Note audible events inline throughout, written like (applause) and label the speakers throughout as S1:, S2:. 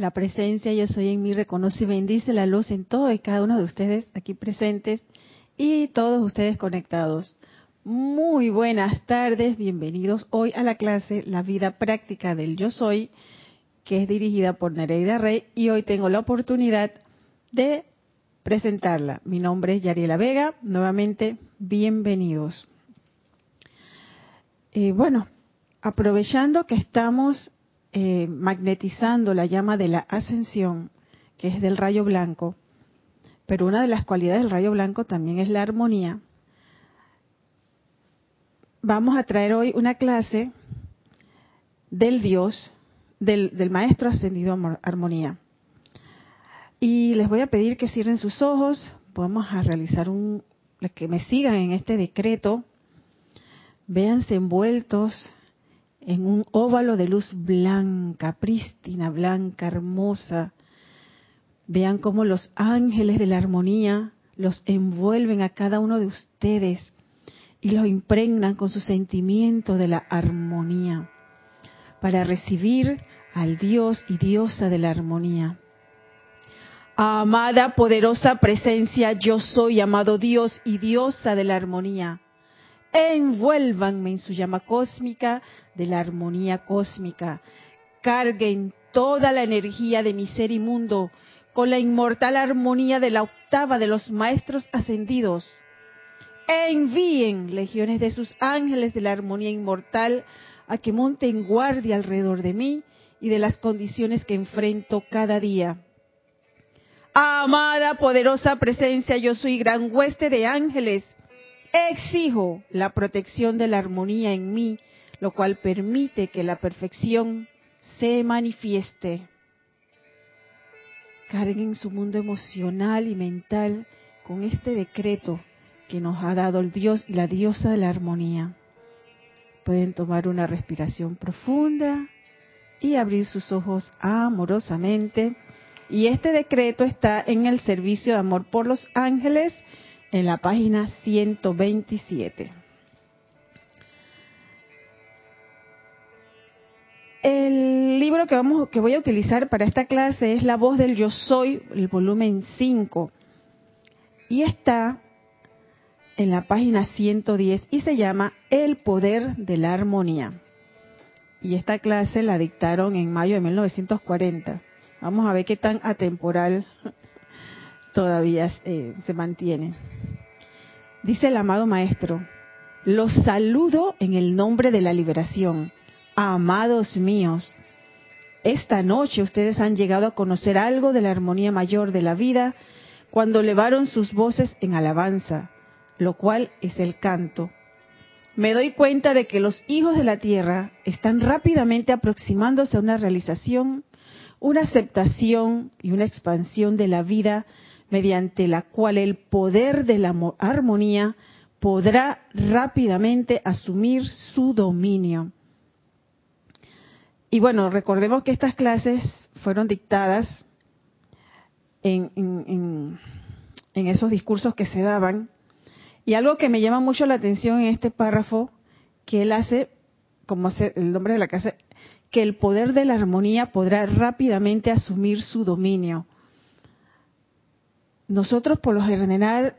S1: La presencia yo soy en mí reconoce y bendice la luz en todo y cada uno de ustedes aquí presentes y todos ustedes conectados. Muy buenas tardes, bienvenidos hoy a la clase La vida práctica del yo soy, que es dirigida por Nereida Rey y hoy tengo la oportunidad de presentarla. Mi nombre es Yariela Vega, nuevamente bienvenidos. Eh, bueno, aprovechando que estamos eh, magnetizando la llama de la ascensión, que es del rayo blanco, pero una de las cualidades del rayo blanco también es la armonía. Vamos a traer hoy una clase del Dios, del, del Maestro Ascendido Armonía. Y les voy a pedir que cierren sus ojos, vamos a realizar un, que me sigan en este decreto, véanse envueltos en un óvalo de luz blanca, prístina, blanca, hermosa. Vean cómo los ángeles de la armonía los envuelven a cada uno de ustedes y los impregnan con su sentimiento de la armonía para recibir al Dios y diosa de la armonía. Amada, poderosa presencia, yo soy, amado Dios y diosa de la armonía envuélvanme en su llama cósmica de la armonía cósmica. Carguen toda la energía de mi ser inmundo con la inmortal armonía de la octava de los maestros ascendidos. Envíen legiones de sus ángeles de la armonía inmortal a que monten guardia alrededor de mí y de las condiciones que enfrento cada día. Amada, poderosa presencia, yo soy gran hueste de ángeles Exijo la protección de la armonía en mí, lo cual permite que la perfección se manifieste. Carguen su mundo emocional y mental con este decreto que nos ha dado el Dios y la diosa de la armonía. Pueden tomar una respiración profunda y abrir sus ojos amorosamente. Y este decreto está en el servicio de amor por los ángeles en la página 127. El libro que, vamos, que voy a utilizar para esta clase es La voz del yo soy, el volumen 5. Y está en la página 110 y se llama El poder de la armonía. Y esta clase la dictaron en mayo de 1940. Vamos a ver qué tan atemporal (laughs) todavía eh, se mantiene. Dice el amado Maestro, los saludo en el nombre de la liberación. Amados míos, esta noche ustedes han llegado a conocer algo de la armonía mayor de la vida cuando elevaron sus voces en alabanza, lo cual es el canto. Me doy cuenta de que los hijos de la tierra están rápidamente aproximándose a una realización, una aceptación y una expansión de la vida mediante la cual el poder de la armonía podrá rápidamente asumir su dominio. Y bueno, recordemos que estas clases fueron dictadas en, esos discursos que se daban. Y algo que me llama mucho la atención en este párrafo, que él hace, como hace el nombre de la casa, que el poder de la armonía podrá rápidamente asumir su dominio nosotros por lo general,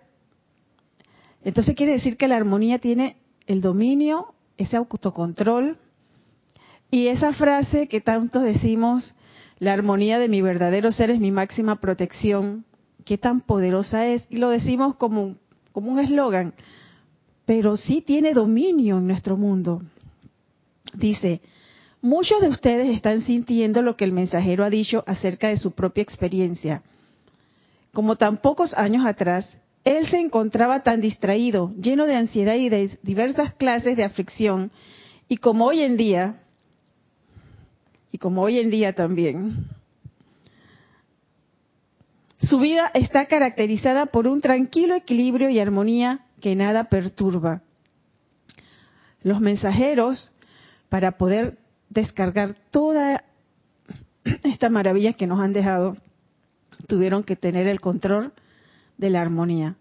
S1: entonces quiere decir que la armonía tiene el dominio, ese autocontrol y esa frase que tanto decimos, la armonía de mi verdadero ser es mi máxima protección, qué tan poderosa es, y lo decimos como, como un eslogan, pero sí tiene dominio en nuestro mundo. Dice, muchos de ustedes están sintiendo lo que el mensajero ha dicho acerca de su propia experiencia como tan pocos años atrás, él se encontraba tan distraído, lleno de ansiedad y de diversas clases de aflicción, y como hoy en día, y como hoy en día también, su vida está caracterizada por un tranquilo equilibrio y armonía que nada perturba. Los mensajeros, para poder descargar toda esta maravilla que nos han dejado, tuvieron que tener el control de la armonía.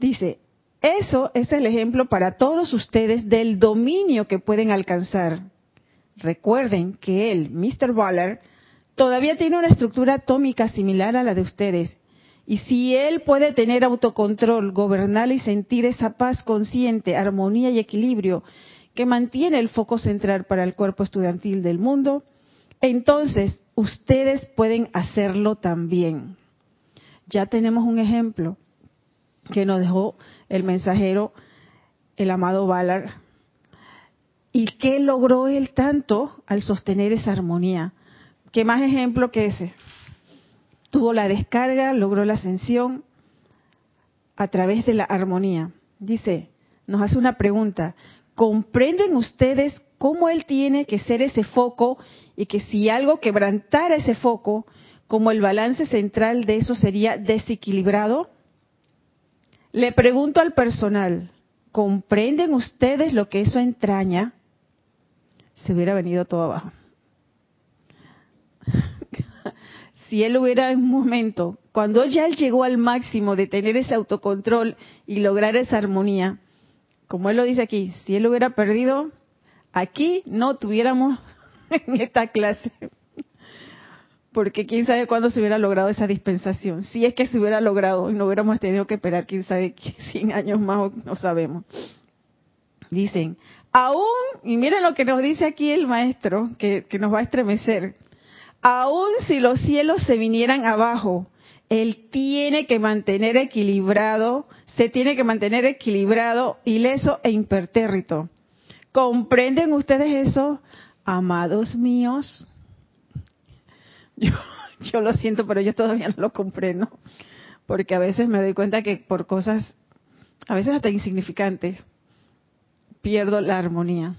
S1: Dice, eso es el ejemplo para todos ustedes del dominio que pueden alcanzar. Recuerden que él, Mr. Waller, todavía tiene una estructura atómica similar a la de ustedes. Y si él puede tener autocontrol, gobernar y sentir esa paz consciente, armonía y equilibrio que mantiene el foco central para el cuerpo estudiantil del mundo, entonces ustedes pueden hacerlo también. Ya tenemos un ejemplo que nos dejó el mensajero, el amado Valar. ¿Y qué logró él tanto al sostener esa armonía? ¿Qué más ejemplo que ese? Tuvo la descarga, logró la ascensión a través de la armonía. Dice, nos hace una pregunta, ¿comprenden ustedes cómo él tiene que ser ese foco y que si algo quebrantara ese foco, como el balance central de eso sería desequilibrado? Le pregunto al personal, ¿comprenden ustedes lo que eso entraña? Se hubiera venido todo abajo. (laughs) si él hubiera en un momento, cuando ya él llegó al máximo de tener ese autocontrol y lograr esa armonía, como él lo dice aquí, si él hubiera perdido, aquí no tuviéramos (laughs) en esta clase porque quién sabe cuándo se hubiera logrado esa dispensación. Si es que se hubiera logrado y no hubiéramos tenido que esperar quién sabe 100 (laughs) años más, no sabemos. Dicen, aún, y miren lo que nos dice aquí el maestro, que, que nos va a estremecer, aún si los cielos se vinieran abajo, él tiene que mantener equilibrado, se tiene que mantener equilibrado, ileso e impertérrito. ¿Comprenden ustedes eso, amados míos? Yo, lo siento, pero yo todavía no lo comprendo. Porque a veces me doy cuenta que por cosas, a veces hasta insignificantes, pierdo la armonía.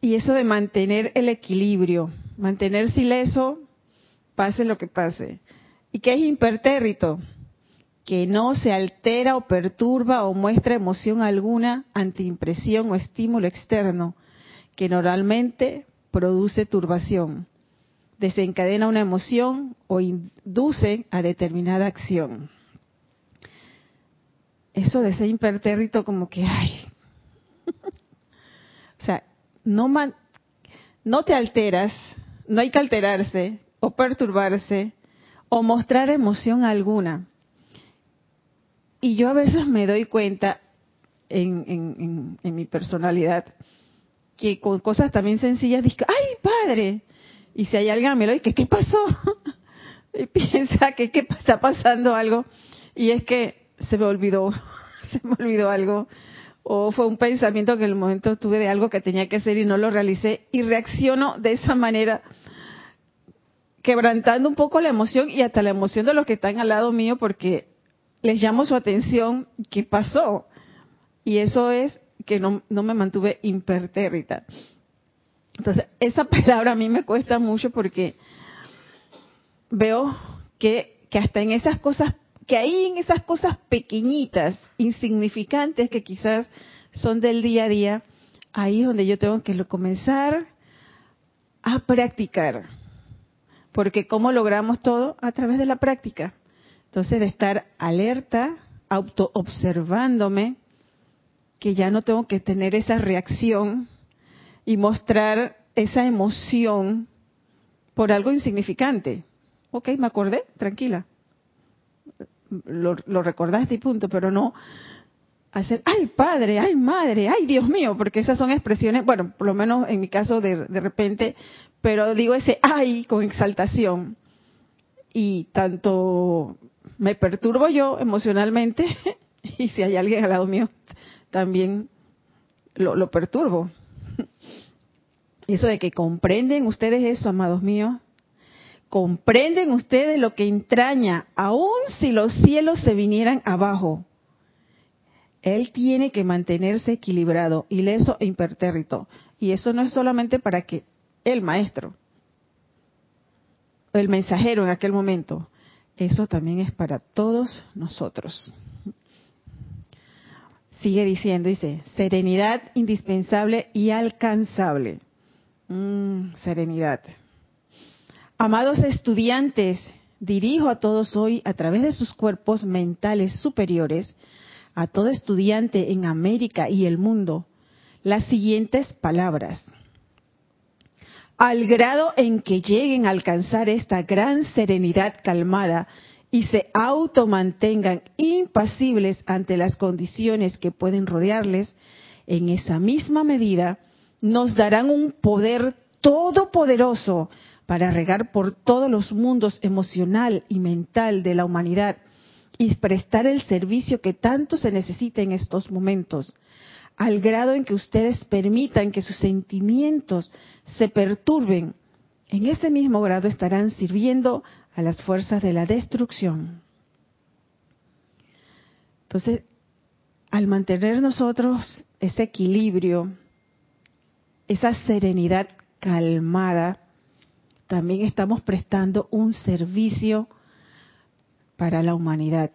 S1: Y eso de mantener el equilibrio, mantener silencio, pase lo que pase. ¿Y qué es impertérrito? Que no se altera o perturba o muestra emoción alguna ante impresión o estímulo externo, que normalmente produce turbación desencadena una emoción o induce a determinada acción. Eso de ser impertérrito como que, ay, (laughs) o sea, no, no te alteras, no hay que alterarse o perturbarse o mostrar emoción alguna. Y yo a veces me doy cuenta en, en mi personalidad que con cosas también sencillas digo, ay, padre, y si hay alguien a mi lado, ¿qué, ¿qué pasó? (laughs) y piensa que ¿qué está pasando algo. Y es que se me olvidó, (laughs) se me olvidó algo. O fue un pensamiento que en el momento tuve de algo que tenía que hacer y no lo realicé. Y reacciono de esa manera, quebrantando un poco la emoción y hasta la emoción de los que están al lado mío porque les llamo su atención, ¿qué pasó? Y eso es que no, no me mantuve impertérrita. Entonces, esa (laughs) palabra a mí me cuesta mucho porque veo que, que hasta en esas cosas, que ahí en esas cosas pequeñitas, insignificantes, que quizás son del día a día, ahí es donde yo tengo que comenzar a practicar. Porque ¿cómo logramos todo? A través de la práctica. Entonces, de estar alerta, auto observándome, que ya no tengo que tener esa reacción y mostrar esa emoción por algo insignificante. Ok, me acordé, tranquila. Lo, lo recordaste y punto, pero no hacer, ay padre, ay madre, ay Dios mío, porque esas son expresiones, bueno, por lo menos en mi caso de repente, pero digo ese ay con exaltación. Y tanto me perturbo yo emocionalmente, (laughs) y si hay alguien al lado mío, también lo, lo perturbo. (laughs) Eso de que comprenden ustedes eso, amados míos. Comprenden ustedes lo que entraña, aun si los cielos se vinieran abajo. Él tiene que mantenerse equilibrado, ileso e impertérrito. Y eso no es solamente para que el maestro, el mensajero en aquel momento, eso también es para todos nosotros. Sigue diciendo, dice, serenidad indispensable y alcanzable. Mm, serenidad. Amados estudiantes, dirijo a todos hoy a través de sus cuerpos mentales superiores, a todo estudiante en América y el mundo, las siguientes palabras. Al grado en que lleguen a alcanzar esta gran serenidad calmada y se automantengan impasibles ante las condiciones que pueden rodearles, en esa misma medida nos darán un poder todopoderoso para regar por todos los mundos emocional y mental de la humanidad y prestar el servicio que tanto se necesita en estos momentos, al grado en que ustedes permitan que sus sentimientos se perturben, en ese mismo grado estarán sirviendo a las fuerzas de la destrucción. Entonces, al mantener nosotros ese equilibrio, esa serenidad calmada, también estamos prestando un servicio para la humanidad.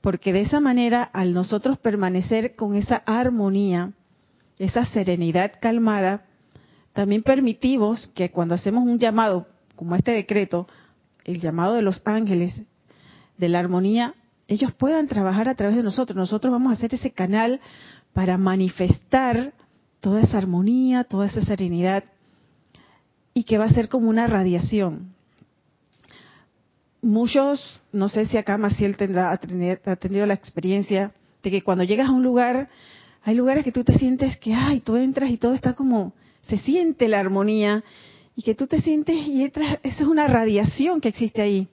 S1: Porque de esa manera, al nosotros permanecer con esa armonía, esa serenidad calmada, también permitimos que cuando hacemos un llamado, como este decreto, el llamado de los ángeles, de la armonía, ellos puedan trabajar a través de nosotros. Nosotros vamos a hacer ese canal para manifestar toda esa armonía, toda esa serenidad, y que va a ser como una radiación muchos, no sé si acá Maciel tendrá, ha tenido, la experiencia de que cuando llegas a un lugar, hay lugares que tú te sientes que, ay, tú entras y todo está como, se siente la armonía y que tú te sientes y entras, esa es una radiación que existe ahí.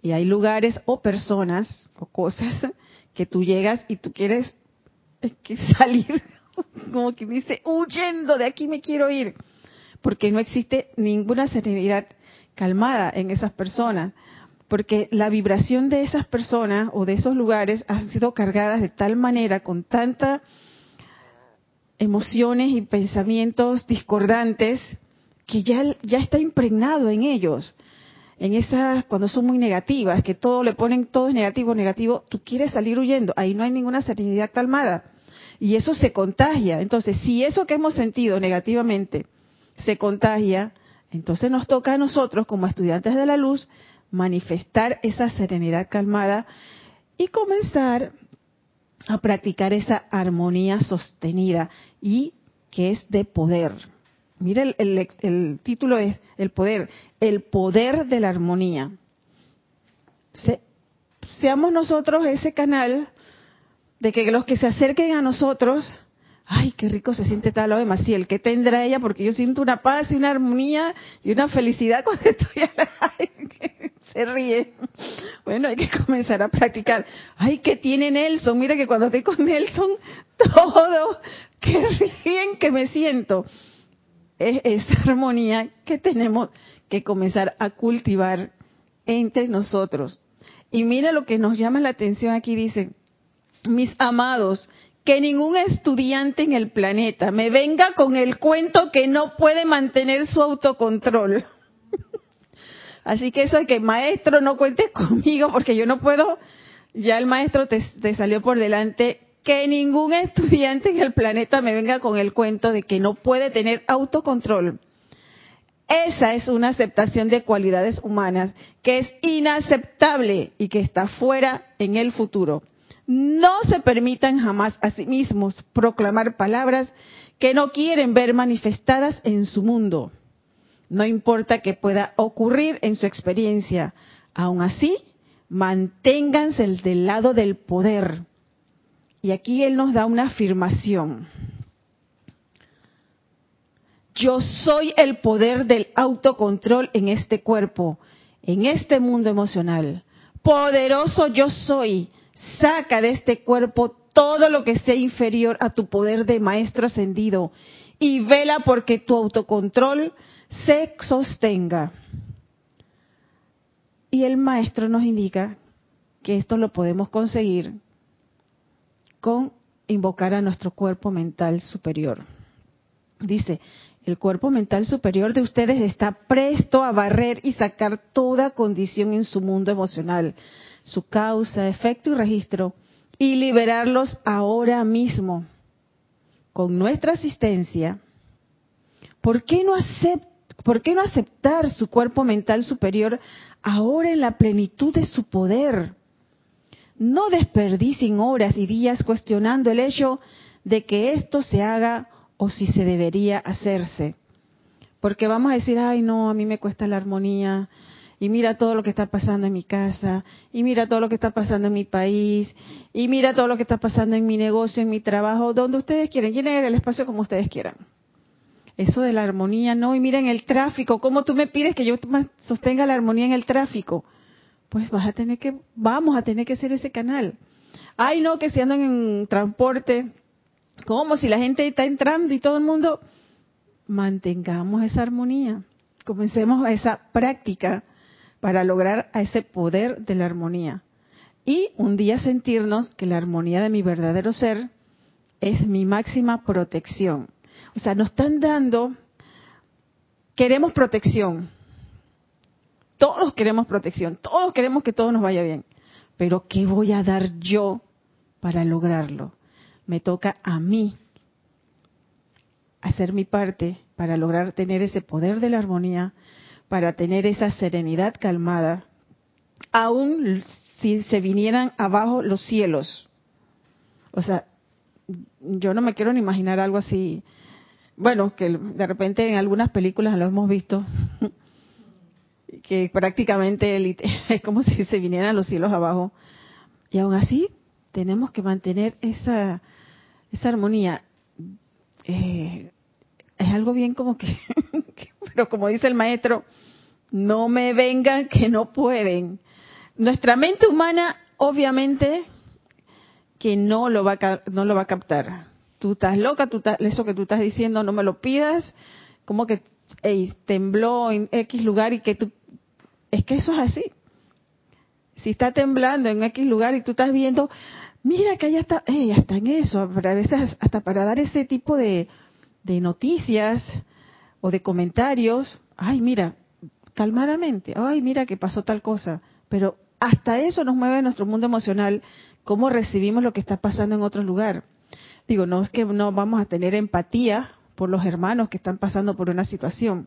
S1: Y hay lugares o personas o cosas que tú llegas y tú quieres que (laughs) salir, como que dice, huyendo de aquí me quiero ir, porque no existe ninguna serenidad calmada en esas personas porque la vibración de esas personas o de esos lugares han sido cargadas de tal manera, con tantas emociones y pensamientos discordantes, que ya, ya está impregnado en ellos. En esas, cuando son muy negativas, que todo le ponen, todo es negativo, negativo, tú quieres salir huyendo, ahí no hay ninguna serenidad calmada. Y eso se contagia. Entonces, si eso que hemos sentido negativamente se contagia, entonces nos toca a nosotros, como estudiantes de la luz, manifestar esa serenidad calmada y comenzar a practicar esa armonía sostenida y que es de poder. Mire, el, título es el poder, el poder de la armonía. seamos nosotros ese canal de que los que se acerquen a nosotros ay, qué rico se siente tal de Maciel, ¿qué tendrá ella? Porque yo siento una paz y una armonía y una felicidad cuando (laughs) estoy ay, se ríe. Bueno, hay que comenzar a practicar. Ay, ¿qué tiene Nelson? Mira que cuando estoy con Nelson, (laughs) todo, qué bien que me siento. Es esa armonía que tenemos que comenzar a cultivar entre nosotros. Y mira lo que nos llama la atención aquí, dice, mis amados, que ningún estudiante en el planeta me venga con el cuento que no puede mantener su autocontrol. (laughs) Así que eso de que maestro no cuentes conmigo porque yo no puedo, ya el maestro te, te salió por delante. Que ningún estudiante en el planeta me venga con el cuento de que no puede tener autocontrol. Esa es una aceptación de cualidades humanas que es inaceptable y que está fuera en el futuro no se permitan jamás a sí mismos proclamar palabras que no quieren ver manifestadas en su mundo. No importa que pueda ocurrir en su experiencia. Aún así, manténganse del lado del poder. Y aquí Él nos da una afirmación. Yo soy el poder del autocontrol en este cuerpo, en este mundo emocional. Poderoso yo soy Saca de este cuerpo todo lo que sea inferior a tu poder de maestro ascendido y vela porque tu autocontrol se sostenga. Y el maestro nos indica que esto lo podemos conseguir con invocar a nuestro cuerpo mental superior. Dice, el cuerpo mental superior de ustedes está presto a barrer y sacar toda condición en su mundo emocional su causa, efecto y registro y liberarlos ahora mismo con nuestra asistencia, ¿por qué no, ¿por qué no aceptar su cuerpo mental superior ahora en la plenitud de su poder? No desperdicien horas y días cuestionando el hecho de que esto se haga o si se debería hacerse. Porque vamos a decir, ay no, a mí me cuesta la armonía, y mira todo lo que está pasando en mi casa, y mira todo lo que está pasando en mi país, y mira todo lo que está pasando en mi negocio, en mi trabajo, donde ustedes quieren, llenen el espacio como ustedes quieran. Eso de la armonía, no, y miren el tráfico, ¿cómo tú me pides que yo sostenga la armonía en el tráfico? Pues vas a tener que, vamos a tener que ser ese canal. Ay, no, que si andan en transporte, como si la gente está entrando y todo el mundo, mantengamos esa armonía, comencemos esa práctica para lograr a ese poder de la armonía. Y un día sentirnos que la armonía de mi verdadero ser es mi máxima protección. O sea, nos están dando, queremos protección. Todos queremos protección, todos queremos que todo nos vaya bien. Pero ¿qué voy a dar yo para lograrlo? Me toca a mí hacer mi parte para lograr tener ese poder de la armonía, para tener esa serenidad calmada, aun si se vinieran abajo los cielos. O sea, yo no me quiero ni imaginar algo así. Bueno, que de repente en algunas películas lo hemos visto, (laughs) que prácticamente (laughs) es como si se vinieran los cielos abajo. Y aún así tenemos que mantener esa, esa armonía. Eh, es algo bien como (laughs) que, pero como dice el maestro, no me vengan que no pueden. Nuestra mente humana, obviamente, que no lo va a, no lo va a captar. Tú estás loca, tú eso que tú estás diciendo, no me lo pidas, como que tembló en X lugar y que tú... Es que eso es así. Si está temblando en X lugar y tú estás viendo, mira que allá está, ella está en eso, a veces hasta para dar ese tipo de, de noticias o de comentarios, ay, mira, calmadamente, ay, mira que pasó tal cosa, pero hasta eso nos mueve nuestro mundo emocional, cómo recibimos lo que está pasando en otro lugar. Digo, no es que no vamos a tener empatía por los hermanos que están pasando por una situación,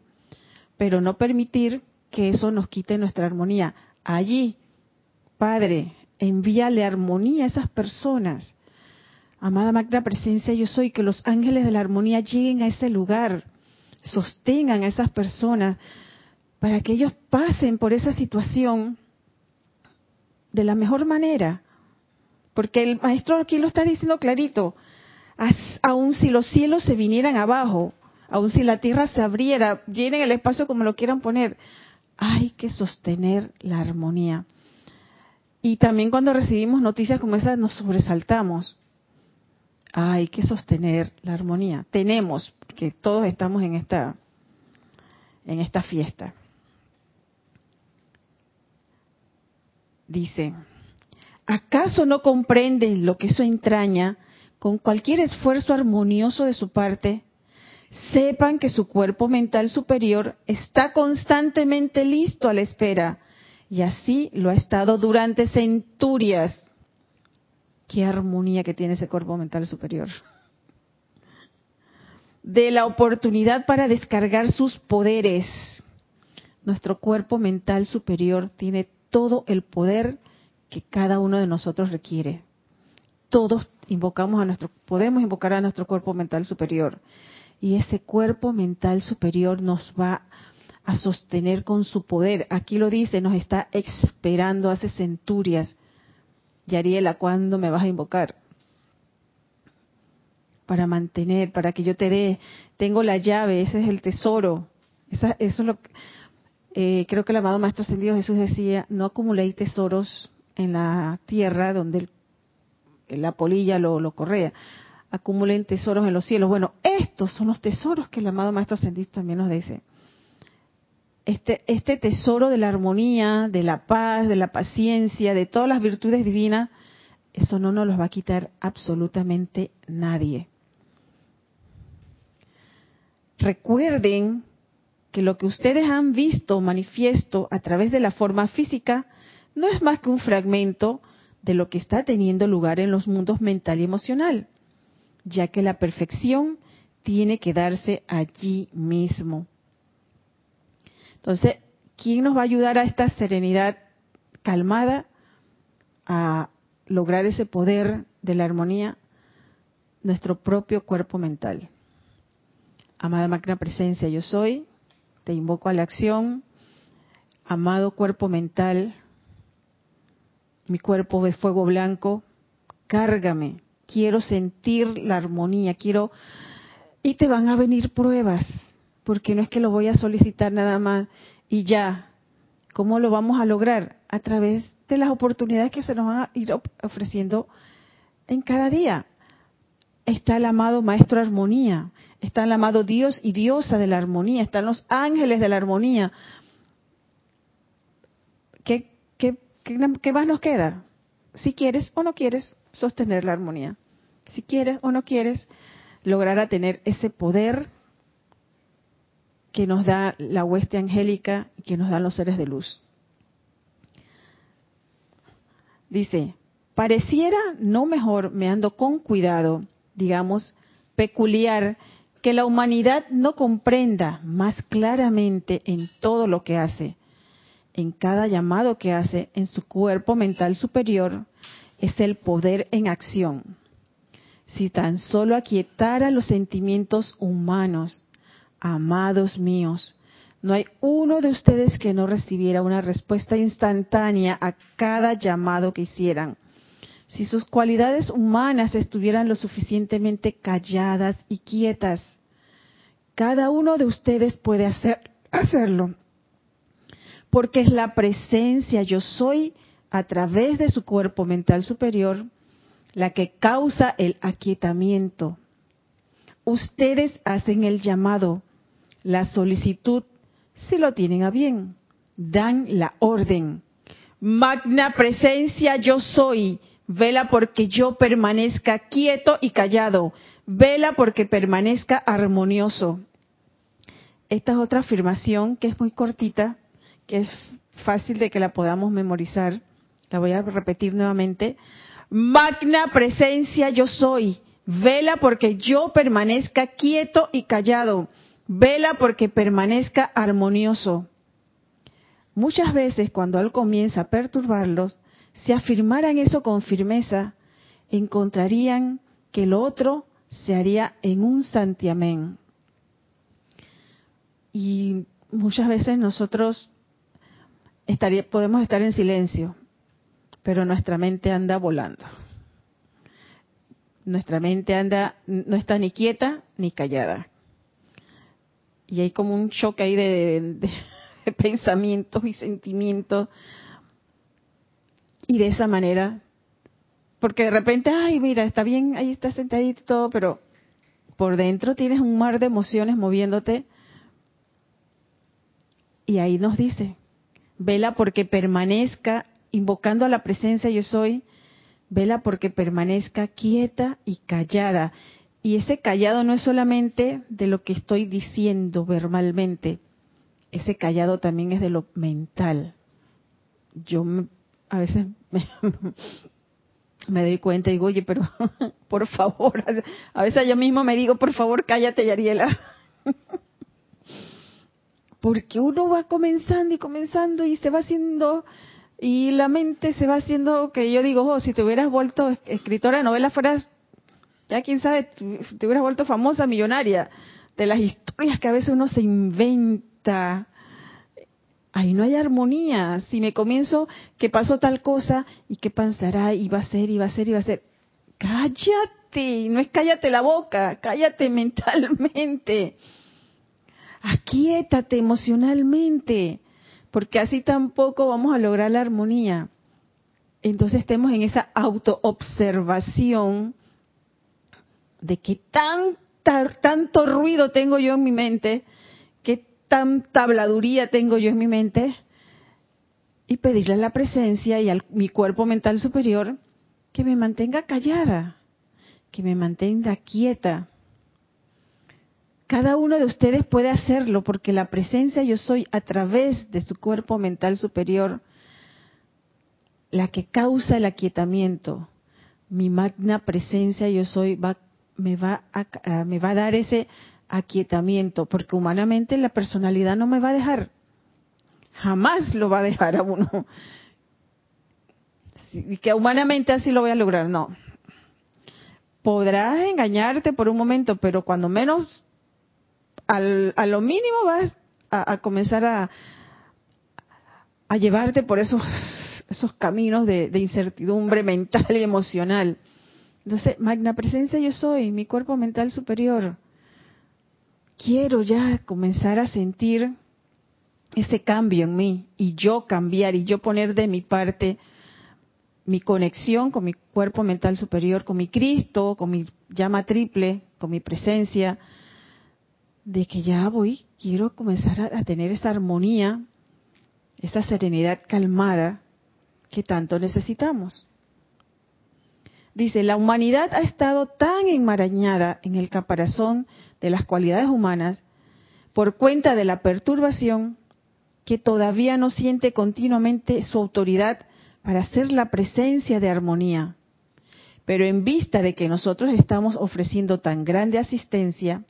S1: pero no permitir que eso nos quite nuestra armonía. Allí, Padre, envíale armonía a esas personas Amada Magna Presencia, yo soy, que los ángeles de la armonía lleguen a ese lugar, sostengan a esas personas, para que ellos pasen por esa situación de la mejor manera. Porque el maestro aquí lo está diciendo clarito, aun si los cielos se vinieran abajo, aun si la tierra se abriera, llenen el espacio como lo quieran poner, hay que sostener la armonía. Y también cuando recibimos noticias como esas nos sobresaltamos hay que sostener la armonía. Tenemos, que todos estamos en esta, en esta fiesta. Dice, ¿acaso no comprenden lo que eso entraña? Con cualquier esfuerzo armonioso de su parte, sepan que su cuerpo mental superior está constantemente listo a la espera, y así lo ha estado durante centurias Qué armonía que tiene ese cuerpo mental superior. De la oportunidad para descargar sus poderes. Nuestro cuerpo mental superior tiene todo el poder que cada uno de nosotros requiere. Todos invocamos a nuestro, podemos invocar a nuestro cuerpo mental superior. Y ese cuerpo mental superior nos va a sostener con su poder. Aquí lo dice, nos está esperando hace centurias Yariela, ¿cuándo me vas a invocar? Para mantener, para que yo te dé, tengo la llave, ese es el tesoro. eso es lo eh, creo que el amado Maestro Ascendido Jesús decía, no acumuléis tesoros en la tierra donde la polilla lo, lo correa, acumulen tesoros en los cielos. Bueno, estos son los tesoros que el amado Maestro Ascendido también nos dice este, este tesoro de la armonía, de la paz, de la paciencia, de todas las virtudes divinas, eso no nos los va a quitar absolutamente nadie. Recuerden que lo que ustedes han visto manifiesto a través de la forma física no es más que un fragmento de lo que está teniendo lugar en los mundos mental y emocional, ya que la perfección tiene que darse allí mismo. Entonces, ¿quién nos va a ayudar a esta serenidad calmada, a lograr ese poder de la armonía? Nuestro propio cuerpo mental. Amada máquina presencia, yo soy, te invoco a la acción. Amado cuerpo mental, mi cuerpo de fuego blanco, cárgame. Quiero sentir la armonía, quiero... Y te van a venir pruebas, porque no es que lo voy a solicitar nada más y ya. ¿Cómo lo vamos a lograr? A través de las oportunidades que se nos van a ir ofreciendo en cada día. Está el amado Maestro Armonía, está el amado Dios y Diosa de la Armonía, están los ángeles de la Armonía. ¿Qué, qué, qué, más nos queda? Si quieres o no quieres sostener la armonía. Si quieres o no quieres lograr a tener ese poder que nos da la hueste angélica y que nos dan los seres de luz. Dice, pareciera no mejor, me ando con cuidado, digamos, peculiar, que la humanidad no comprenda más claramente en todo lo que hace, en cada llamado que hace en su cuerpo mental superior, es el poder en acción. Si tan solo aquietara los sentimientos humanos, amados míos, no hay uno de ustedes que no recibiera una respuesta instantánea a cada llamado que hicieran. Si sus cualidades humanas estuvieran lo suficientemente calladas y quietas, cada uno de ustedes puede hacer, (clears throat) hacerlo. Porque es la presencia yo soy a través de su cuerpo mental superior la que causa el aquietamiento. Ustedes hacen el llamado, la solicitud, si lo tienen a bien. Dan la orden. Magna presencia yo soy. Vela porque yo permanezca quieto y callado. Vela porque permanezca armonioso. Esta es otra afirmación que es muy cortita, que es fácil de que la podamos memorizar. La voy a repetir nuevamente. Magna presencia yo soy. Vela porque yo permanezca quieto y callado. Vela porque permanezca armonioso. Muchas veces cuando Él comienza a perturbarlos, si afirmaran eso con firmeza, encontrarían que lo otro se haría en un santiamén. Y muchas veces nosotros podemos estar en silencio, pero nuestra mente anda volando. Nuestra mente anda, no está ni quieta ni callada. Y hay como un choque ahí de, (laughs) de pensamientos y sentimientos. Y de esa manera, porque de repente, ay, mira, está bien, ahí está sentadito y todo, pero por dentro tienes un mar de emociones moviéndote. Y ahí nos dice, vela porque permanezca invocando a la presencia yo soy, vela porque permanezca quieta y callada. Y ese callado no es solamente de lo que estoy diciendo verbalmente, ese callado también es de lo mental. Yo a veces (laughs) me, doy cuenta y digo, oye, pero (laughs) por favor, a veces yo mismo me digo, por favor, cállate, Yariela. (laughs) Porque uno va comenzando y comenzando y se va haciendo y la mente se va haciendo que yo digo, oh, si te hubieras vuelto escritora de novelas, fueras, ya quién sabe, te hubieras vuelto famosa, millonaria, de las historias que a veces uno se inventa. Ahí no hay armonía. Si me comienzo que pasó tal cosa y qué pasará y va a ser y va a ser y va a ser. Cállate, no es cállate la boca, cállate (laughs) mentalmente. Aquíétate emocionalmente porque así tampoco vamos a lograr la armonía. Entonces estemos en esa autoobservación de qué tanto ruido tengo yo en mi mente, qué tanta habladuría tengo yo en mi mente, y pedirle a la presencia y a mi cuerpo mental superior que me mantenga callada, que me mantenga quieta, cada uno de ustedes puede hacerlo porque la presencia yo soy a través de su cuerpo mental superior la que causa el aquietamiento. Mi magna presencia yo soy va, me, va a, me va a dar ese aquietamiento porque humanamente la personalidad no me va a dejar. Jamás lo va a dejar a uno. Que humanamente así lo voy a lograr, no. Podrás engañarte por un momento, pero cuando menos a lo mínimo vas a, comenzar a, a llevarte por esos, esos caminos de incertidumbre mental y emocional. Entonces, magna presencia yo soy, mi cuerpo mental superior. Quiero ya comenzar a sentir ese cambio en mí y yo cambiar y yo poner de mi parte mi conexión con mi cuerpo mental superior, con mi Cristo, con mi llama triple, con mi presencia, de que ya voy, quiero comenzar a, tener esa armonía, esa serenidad calmada que tanto necesitamos. Dice, la humanidad ha estado tan enmarañada en el caparazón de las cualidades humanas por cuenta de la perturbación que todavía no siente continuamente su autoridad para hacer la presencia de armonía. Pero en vista de que nosotros estamos ofreciendo tan grande asistencia,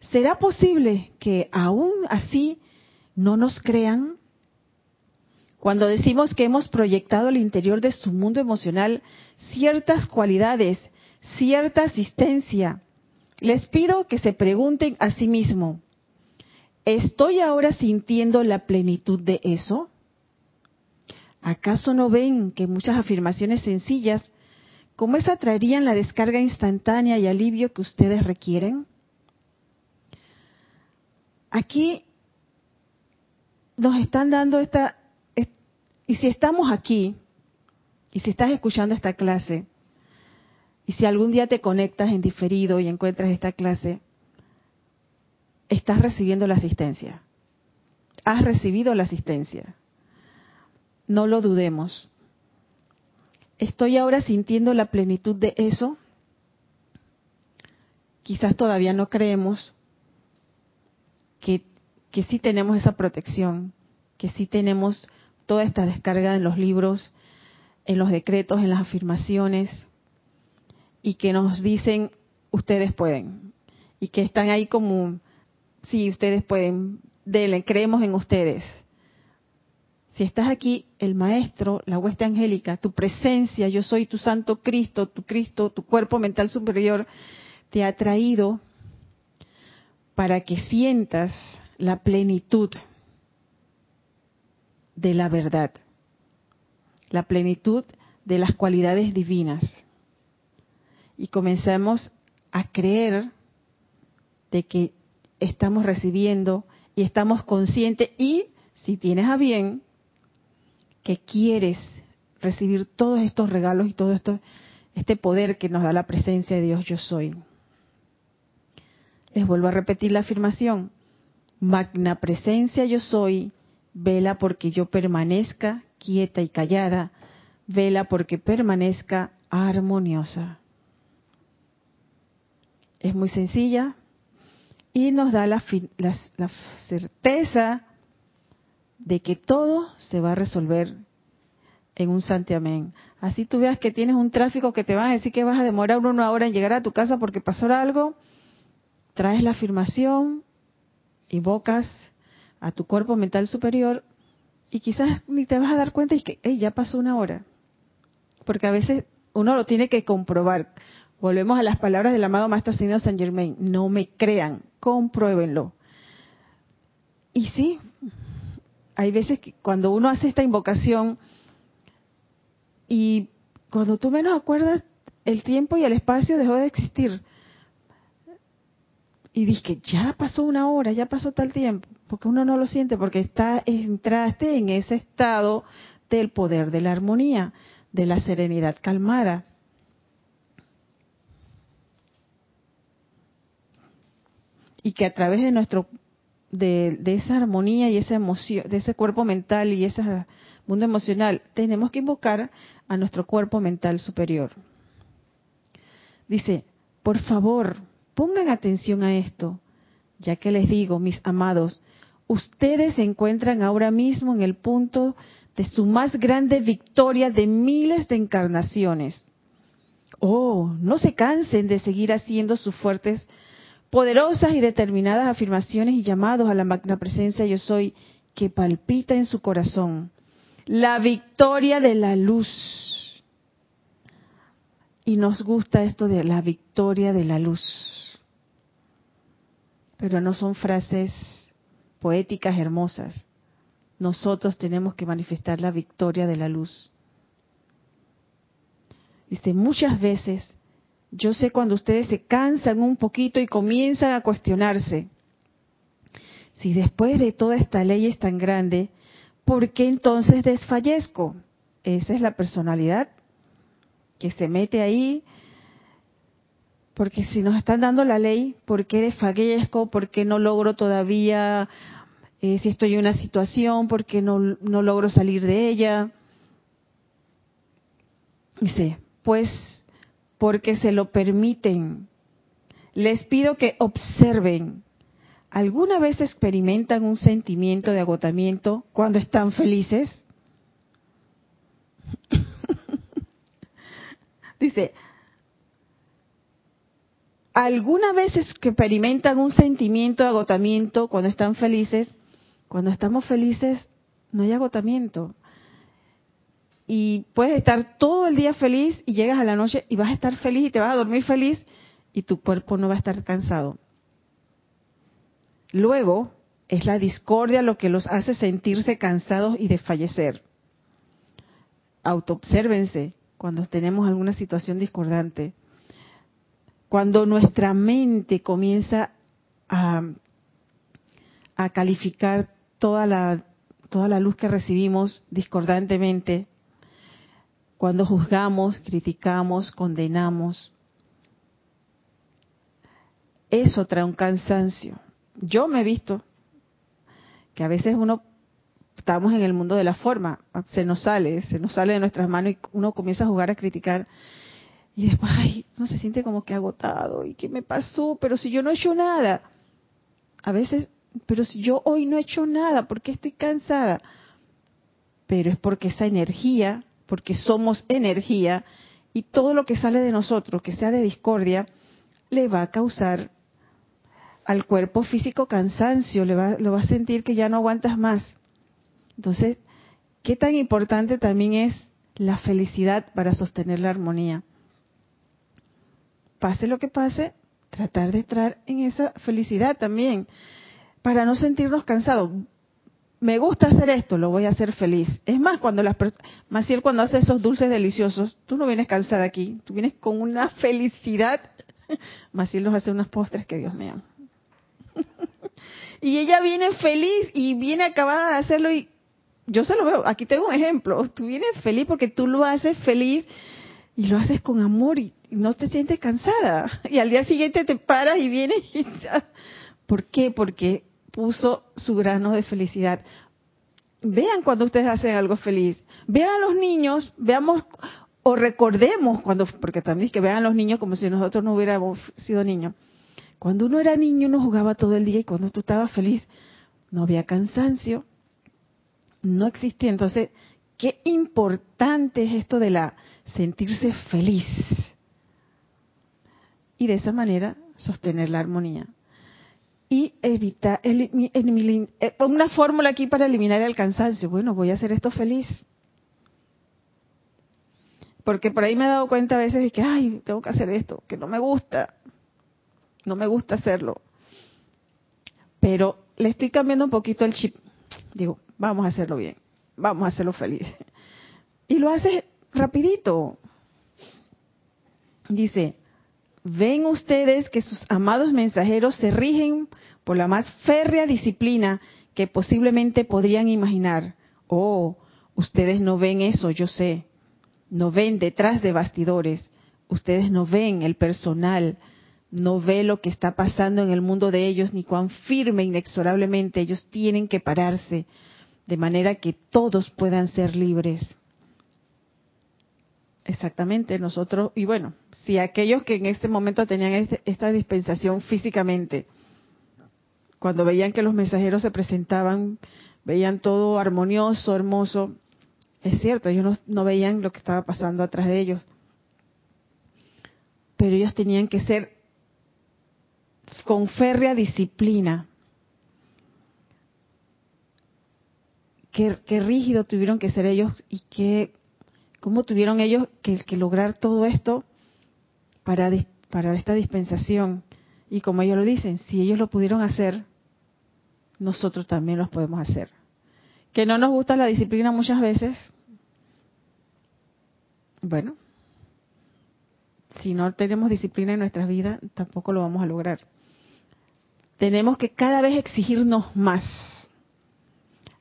S1: ¿será posible que aún así no nos crean? Cuando decimos que hemos proyectado al interior de su mundo emocional ciertas cualidades, cierta asistencia, les pido que se pregunten a sí mismos, ¿estoy ahora sintiendo la plenitud de eso? ¿Acaso no ven que muchas afirmaciones sencillas como esa traerían la descarga instantánea y alivio que ustedes requieren? Aquí nos están dando esta, y si estamos aquí, y si estás escuchando esta clase, y si algún día te conectas en diferido y encuentras esta clase, estás recibiendo la asistencia. Has recibido la asistencia. No lo dudemos. ¿Estoy ahora sintiendo la plenitud de eso? Quizás todavía no creemos que, que sí tenemos esa protección, que sí tenemos toda esta descarga en los libros, en los decretos, en las afirmaciones, y que nos dicen, ustedes pueden, y que están ahí como, sí, ustedes pueden, denle, creemos en ustedes. Si estás aquí, el Maestro, la hueste angélica, tu presencia, yo soy tu Santo Cristo, tu Cristo, tu cuerpo mental superior, te ha traído para que sientas la plenitud de la verdad, la plenitud de las cualidades divinas. Y comencemos a creer de que estamos recibiendo y estamos conscientes y, si tienes a bien, que quieres recibir todos estos regalos y todo esto, este poder que nos da la presencia de Dios yo soy. Les vuelvo a repetir la afirmación. Magna presencia yo soy, vela porque yo permanezca quieta y callada, vela porque permanezca armoniosa. Es muy sencilla y nos da la, la, certeza de que todo se va a resolver en un santiamén. Así tú veas que tienes un tráfico que te van a decir que vas a demorar una hora en llegar a tu casa porque pasó algo, traes la afirmación, invocas a tu cuerpo mental superior y quizás ni te vas a dar cuenta y que ya pasó una hora. Porque a veces uno lo tiene que comprobar. Volvemos a las palabras del amado Maestro Señor San Germain. No me crean, compruébenlo. Y sí, hay veces que cuando uno hace esta invocación y cuando tú menos acuerdas, el tiempo y el espacio dejó de existir. Y dije, ya pasó una hora, ya pasó tal tiempo, porque uno no lo siente, porque está, entraste en ese estado del poder de la armonía, de la serenidad calmada. Y que a través de nuestro de, esa armonía y esa emoción, de ese cuerpo mental y ese mundo emocional, tenemos que invocar a nuestro cuerpo mental superior. Dice, por favor, pongan atención a esto, ya que les digo, mis amados, ustedes se encuentran ahora mismo en el punto de su más grande victoria de miles de encarnaciones. Oh, no se cansen de seguir haciendo sus fuertes poderosas y determinadas afirmaciones y llamados a la magna presencia yo soy que palpita en su corazón. La victoria de la luz. Y nos gusta esto de la victoria de la luz. Pero no son frases poéticas hermosas. Nosotros tenemos que manifestar la victoria de la luz. Dice, muchas veces, yo sé cuando ustedes se cansan un poquito y comienzan a cuestionarse, si después de toda esta ley es tan grande, ¿por qué entonces desfallezco? Esa es la personalidad que se mete ahí, porque si nos están dando la ley, ¿por qué desfallezco? ¿Por qué no logro todavía, eh, si estoy en una situación, por qué no, no logro salir de ella? Dice, pues porque se lo permiten. Les pido que observen. ¿Alguna vez experimentan un sentimiento de agotamiento cuando están felices? (laughs) Dice, ¿alguna vez experimentan un sentimiento de agotamiento cuando están felices? Cuando estamos felices no hay agotamiento. Y puedes estar todo el día feliz y llegas a la noche y vas a estar feliz y te vas a dormir feliz y tu cuerpo no va a estar cansado. Luego es la discordia lo que los hace sentirse cansados y desfallecer. Autoobsérvense cuando tenemos alguna situación discordante. Cuando nuestra mente comienza a, a calificar toda la, toda la luz que recibimos discordantemente, cuando juzgamos, criticamos, condenamos, eso trae un cansancio. Yo me he visto que a veces uno estamos en el mundo de la forma, se nos sale, se nos sale de nuestras manos y uno comienza a jugar a criticar y después, ay, uno se siente como que agotado y qué me pasó, pero si yo no he hecho nada. A veces, pero si yo hoy no he hecho nada, ¿por qué estoy cansada? Pero es porque esa energía, porque somos energía y todo lo que sale de nosotros, que sea de discordia, le va a causar al cuerpo físico cansancio, le va, lo va a sentir que ya no aguantas más. Entonces, ¿qué tan importante también es la felicidad para sostener la armonía? Pase lo que pase, tratar de entrar en esa felicidad también, para no sentirnos cansados. Me gusta hacer esto, lo voy a hacer feliz. Es más, cuando las Maciel cuando hace esos dulces deliciosos, tú no vienes cansada aquí, tú vienes con una felicidad. (laughs) Maciel nos hace unos postres que Dios mío (laughs) y ella viene feliz y viene acabada de hacerlo y yo se lo veo, aquí tengo un ejemplo, tú vienes feliz porque tú lo haces feliz y lo haces con amor y no te sientes cansada. (laughs) Y al día siguiente te paras y vienes y ¿Por qué? Porque puso su grano de felicidad. Vean cuando ustedes hacen algo feliz. Vean a los niños, veamos o recordemos cuando, porque también es que vean a los niños como si nosotros no hubiéramos sido niños. Cuando uno era niño uno jugaba todo el día y cuando tú estabas feliz no había cansancio, no existía. Entonces, qué importante es esto de la sentirse feliz. Y de esa manera sostener la armonía. Y evitar, eh, una fórmula aquí para eliminar el cansancio. Bueno, voy a hacer esto feliz. Porque por ahí me he dado cuenta a veces de que, ay, tengo que hacer esto, que no me gusta no me gusta hacerlo. Pero le estoy cambiando un poquito el chip. Digo, vamos a hacerlo bien, vamos a hacerlo feliz. (laughs) Y lo hace rapidito. Dice, ven ustedes que sus amados mensajeros se rigen por la más férrea disciplina que posiblemente podrían imaginar. Oh, ustedes no ven eso, yo sé. No ven detrás de bastidores. Ustedes no ven el personal, no ve lo que está pasando en el mundo de ellos, ni cuán firme inexorablemente ellos tienen que pararse, de manera que todos puedan ser libres. Exactamente, nosotros, y bueno, si aquellos que en este momento tenían este, esta dispensación físicamente, cuando veían que los mensajeros se presentaban, veían todo armonioso, hermoso, es cierto, ellos no, no veían lo que estaba pasando atrás de ellos, pero ellos tenían que ser con férrea disciplina. Qué, rígido tuvieron que ser ellos y qué, cómo tuvieron ellos que, lograr todo esto para, para esta dispensación. Y como ellos lo dicen, si ellos lo pudieron hacer, nosotros también los podemos hacer. Que no nos gusta la disciplina muchas veces. Bueno, si no tenemos disciplina en nuestras vidas, tampoco lo vamos a lograr. Tenemos que cada vez exigirnos más.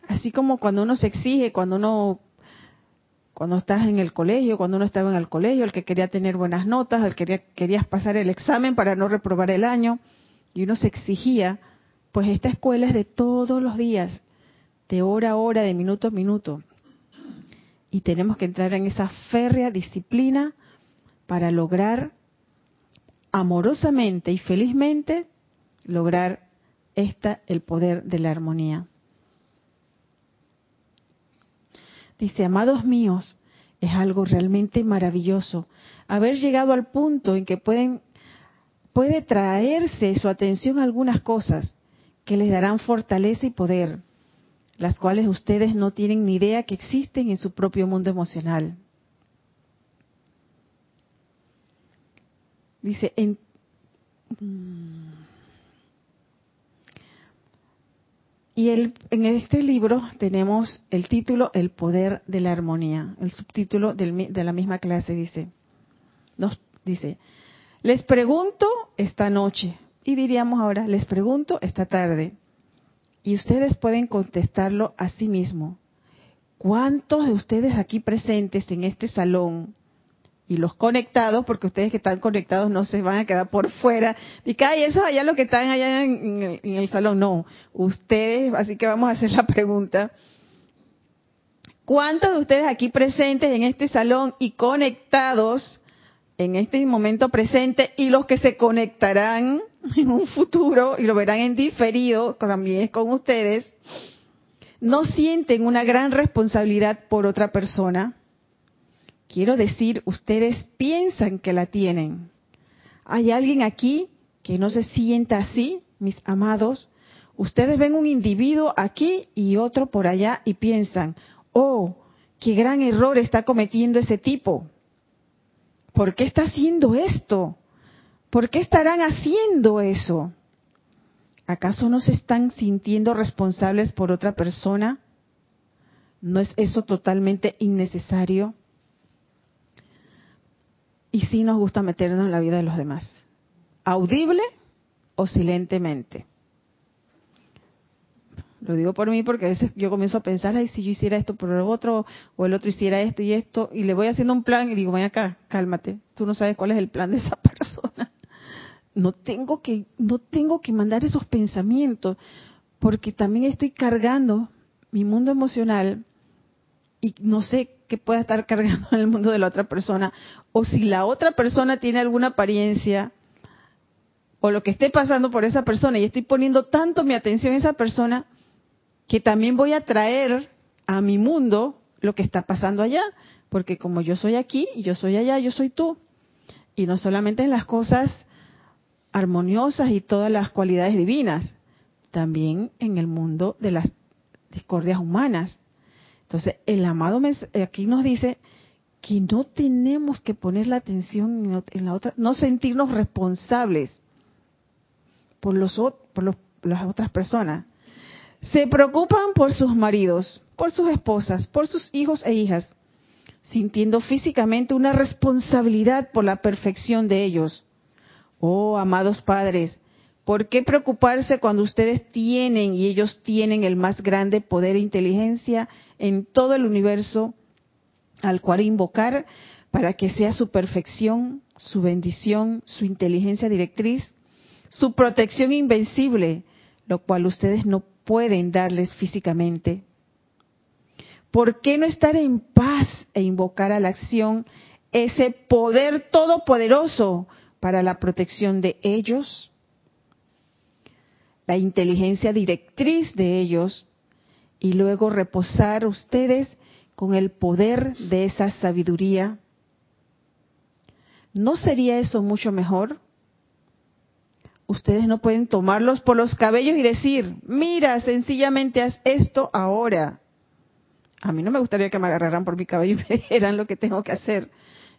S1: Así como cuando uno se exige, cuando uno cuando estás en el colegio, cuando uno estaba en el colegio, el que quería tener buenas notas, el que quería, querías pasar el examen para no reprobar el año, y uno se exigía, pues esta escuela es de todos los días, de hora a hora, de minuto a minuto. Y tenemos que entrar en esa férrea disciplina para lograr amorosamente y felizmente lograr esta el poder de la armonía. Dice, amados míos, es algo realmente maravilloso haber llegado al punto en que pueden puede traerse su atención a algunas cosas que les darán fortaleza y poder, las cuales ustedes no tienen ni idea que existen en su propio mundo emocional. Dice, en, y el, en este libro tenemos el título El poder de la armonía. El subtítulo de la misma clase dice, nos dice, les pregunto esta noche, y diríamos ahora, les pregunto esta tarde, y ustedes pueden contestarlo a sí mismo. ¿Cuántos de ustedes aquí presentes en este salón y los conectados, porque ustedes que están conectados no se van a quedar por fuera. Y que, ay, eso allá lo que están allá en, el, salón. No, ustedes, así que vamos a hacer la pregunta. ¿Cuántos de ustedes aquí presentes en este salón y conectados en este momento presente y los que se conectarán en un futuro y lo verán en diferido, también es con ustedes, no sienten una gran responsabilidad por otra persona? Quiero decir, ustedes piensan que la tienen. ¿Hay alguien aquí que no se sienta así, mis amados? Ustedes ven un individuo aquí y otro por allá y piensan, oh, qué gran error está cometiendo ese tipo. ¿Por qué está haciendo esto? ¿Por qué estarán haciendo eso? ¿Acaso no se están sintiendo responsables por otra persona? ¿No es eso totalmente innecesario? Y sí nos gusta meternos en la vida de los demás, audible o silentemente. Lo digo por mí porque a veces yo comienzo a pensar, ay, si yo hiciera esto por el otro, o el otro hiciera esto y esto, y le voy haciendo un plan y digo, ven acá, cálmate, tú no sabes cuál es el plan de esa (laughs) persona. No tengo que, no tengo que mandar esos pensamientos, porque también estoy cargando mi mundo emocional y no sé qué pueda estar cargando en el mundo de la otra persona, o si la otra persona tiene alguna apariencia, o lo que esté pasando por esa persona, y estoy poniendo tanto mi atención en esa persona, que también voy a traer a mi mundo lo que está pasando allá, porque como yo soy aquí, yo soy allá, yo soy tú. Y no solamente en las cosas armoniosas y todas las cualidades divinas, también en el mundo de las discordias humanas. Entonces, el amado aquí nos dice que no tenemos que poner la atención en la otra, no sentirnos responsables por, los, por las otras personas. Se preocupan por sus maridos, por sus esposas, por sus hijos e hijas, sintiendo físicamente una responsabilidad por la perfección de ellos. Oh, amados padres, ¿Por qué preocuparse cuando ustedes tienen y ellos tienen el más grande poder e inteligencia en todo el universo al cual invocar para que sea su perfección, su bendición, su inteligencia directriz, su protección invencible, lo cual ustedes no pueden darles físicamente? ¿Por qué no estar en paz e invocar a la acción ese poder todopoderoso para la protección de ellos? La inteligencia directriz de ellos y luego reposar ustedes con el poder de esa sabiduría. ¿No sería eso mucho mejor? Ustedes no pueden tomarlos por los cabellos y decir, mira, sencillamente haz esto ahora. A mí no me gustaría que me agarraran por mi cabello y (laughs) me dijeran lo que tengo que hacer.